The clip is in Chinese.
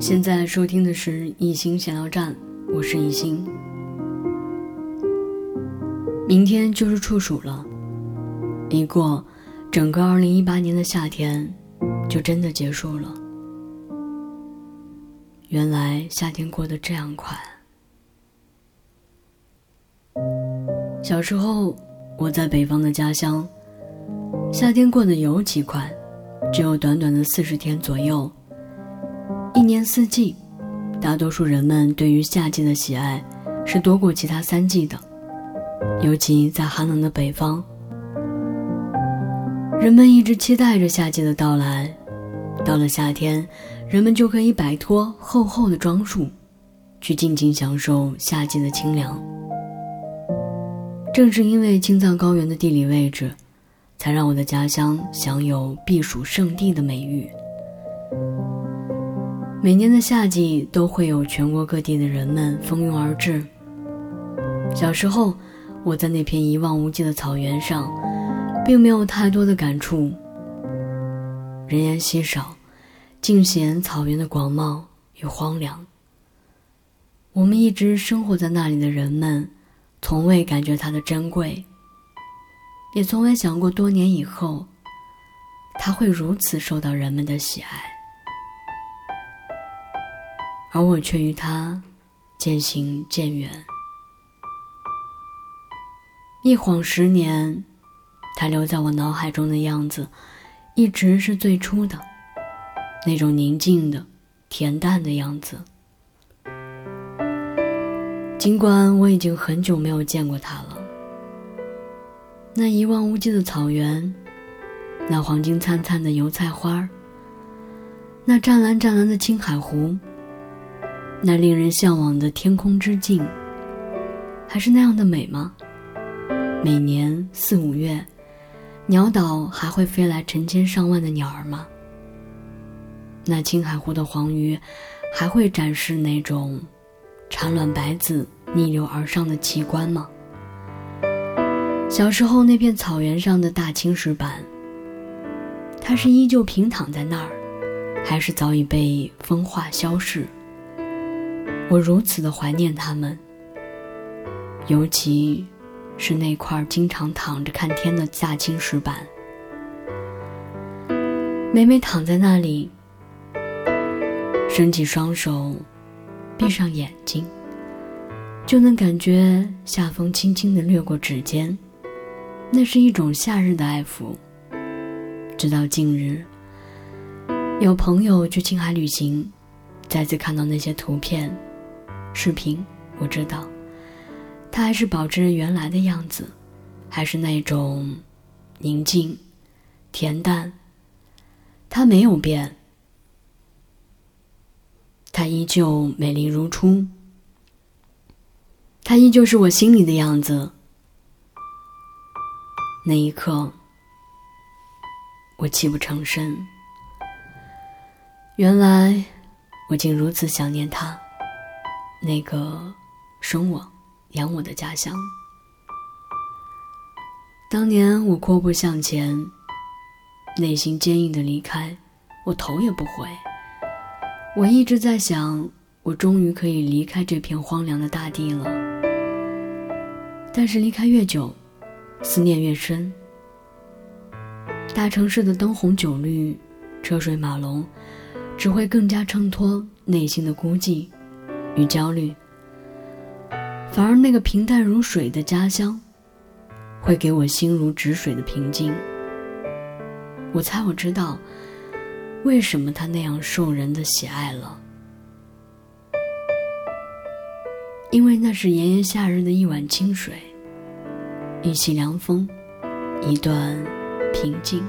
现在收听的是一心闲聊站，我是一心。明天就是处暑了，一过，整个二零一八年的夏天就真的结束了。原来夏天过得这样快。小时候，我在北方的家乡，夏天过得尤其快，只有短短的四十天左右。四季，大多数人们对于夏季的喜爱是多过其他三季的。尤其在寒冷的北方，人们一直期待着夏季的到来。到了夏天，人们就可以摆脱厚厚的装束，去尽情享受夏季的清凉。正是因为青藏高原的地理位置，才让我的家乡享有避暑胜地的美誉。每年的夏季都会有全国各地的人们蜂拥而至。小时候，我在那片一望无际的草原上，并没有太多的感触。人烟稀少，尽显草原的广袤与荒凉。我们一直生活在那里的人们，从未感觉它的珍贵，也从未想过多年以后，它会如此受到人们的喜爱。而我却与他渐行渐远。一晃十年，他留在我脑海中的样子，一直是最初的那种宁静的、恬淡的样子。尽管我已经很久没有见过他了，那一望无际的草原，那黄金灿灿的油菜花那湛蓝湛蓝的青海湖。那令人向往的天空之境，还是那样的美吗？每年四五月，鸟岛还会飞来成千上万的鸟儿吗？那青海湖的黄鱼，还会展示那种产卵白子逆流而上的奇观吗？小时候那片草原上的大青石板，它是依旧平躺在那儿，还是早已被风化消逝？我如此的怀念他们，尤其是那块经常躺着看天的大青石板。每每躺在那里，伸起双手，闭上眼睛，就能感觉夏风轻轻的掠过指尖，那是一种夏日的爱抚。直到近日，有朋友去青海旅行，再次看到那些图片。视频，我知道，他还是保持原来的样子，还是那种宁静、恬淡。他没有变，他依旧美丽如初，他依旧是我心里的样子。那一刻，我泣不成声。原来，我竟如此想念他。那个生我、养我的家乡。当年我阔步向前，内心坚硬的离开，我头也不回。我一直在想，我终于可以离开这片荒凉的大地了。但是离开越久，思念越深。大城市的灯红酒绿、车水马龙，只会更加衬托内心的孤寂。与焦虑，反而那个平淡如水的家乡，会给我心如止水的平静。我猜我知道，为什么他那样受人的喜爱了，因为那是炎炎夏日的一碗清水，一袭凉风，一段平静。